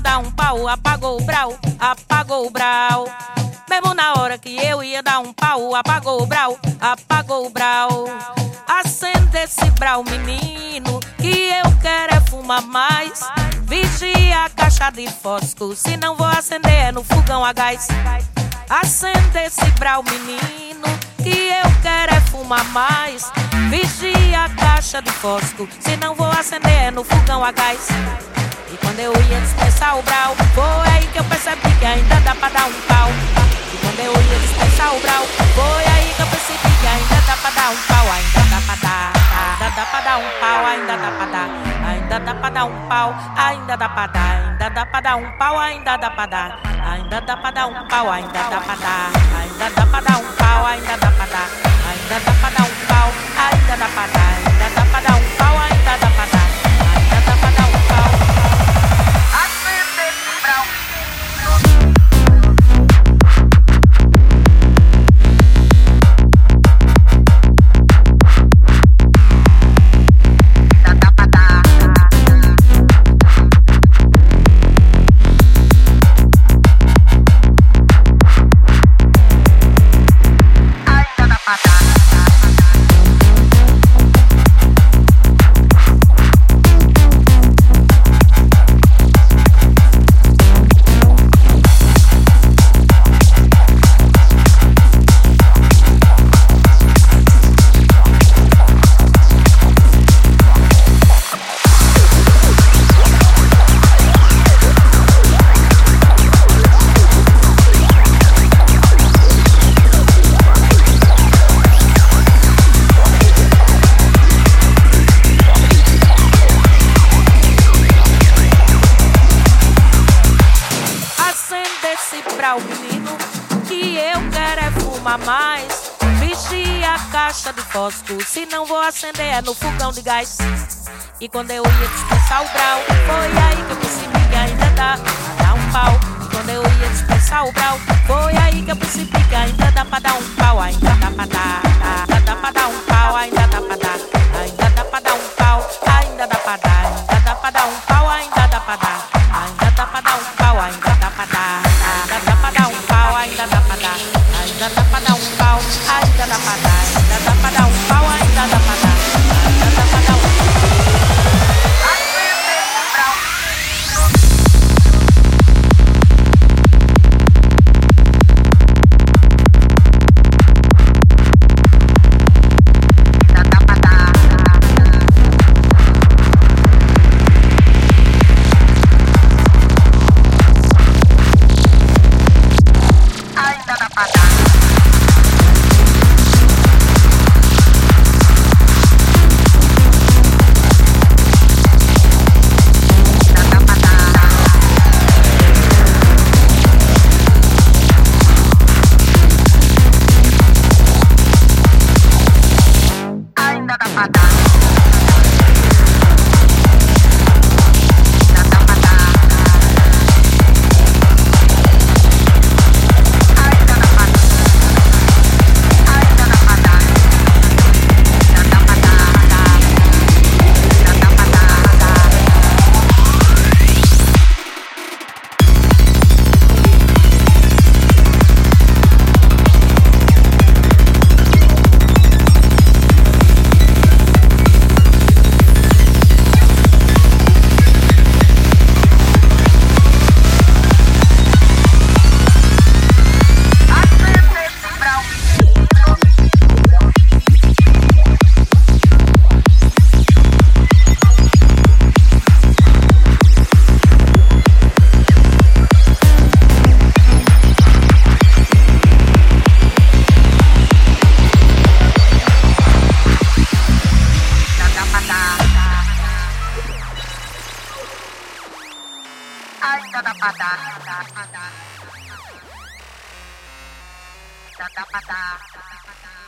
ia dar um pau, apagou o brau, apagou o brau. Mesmo na hora que eu ia dar um pau, apagou o brau, apagou o brau. Acende esse brau, menino, que eu quero é fumar mais. Vigia a caixa de fósforo, se não vou acender é no fogão a gás. Acende esse brau, menino, que eu quero é fumar mais. Vigia a caixa de fósforo, se não vou acender é no fogão a gás. E quando eu ia dispensar o brau, foi aí que eu percebi que ainda dá pra dar um pau. E quando eu ia dispensar o brau, foi aí que eu percebi que ainda dá pra dar um pau, ainda dá pra dar, ainda dá pra dar um pau, ainda dá pra dar, ainda dá pra dar um pau, ainda dá pra dar, ainda dá pra dar um pau, ainda dá pra dar, ainda dá pra dar um pau, ainda dá pra dar, ainda dá pra dar um pau, ainda dá pra dar, ainda dá pra dar um pau, ainda dá pra dar, Ainda Acende esse brau, menino, que eu quero é fumar mais. Vigia a caixa de fósforo, se não vou acender é no fogão de gás. E quando eu ia dispensar o brau, foi aí que eu percebi que ainda dá pra dar um pau. E quando eu ia dispensar o brau, foi aí que eu percebi que ainda dá pra dar um pau, ainda dá pra dar, pra dar dá pra dar um pau, ainda dá pra dar, ainda dá pra dar um pau, ainda dá pra matar. Pra dar. Já dá pra dar.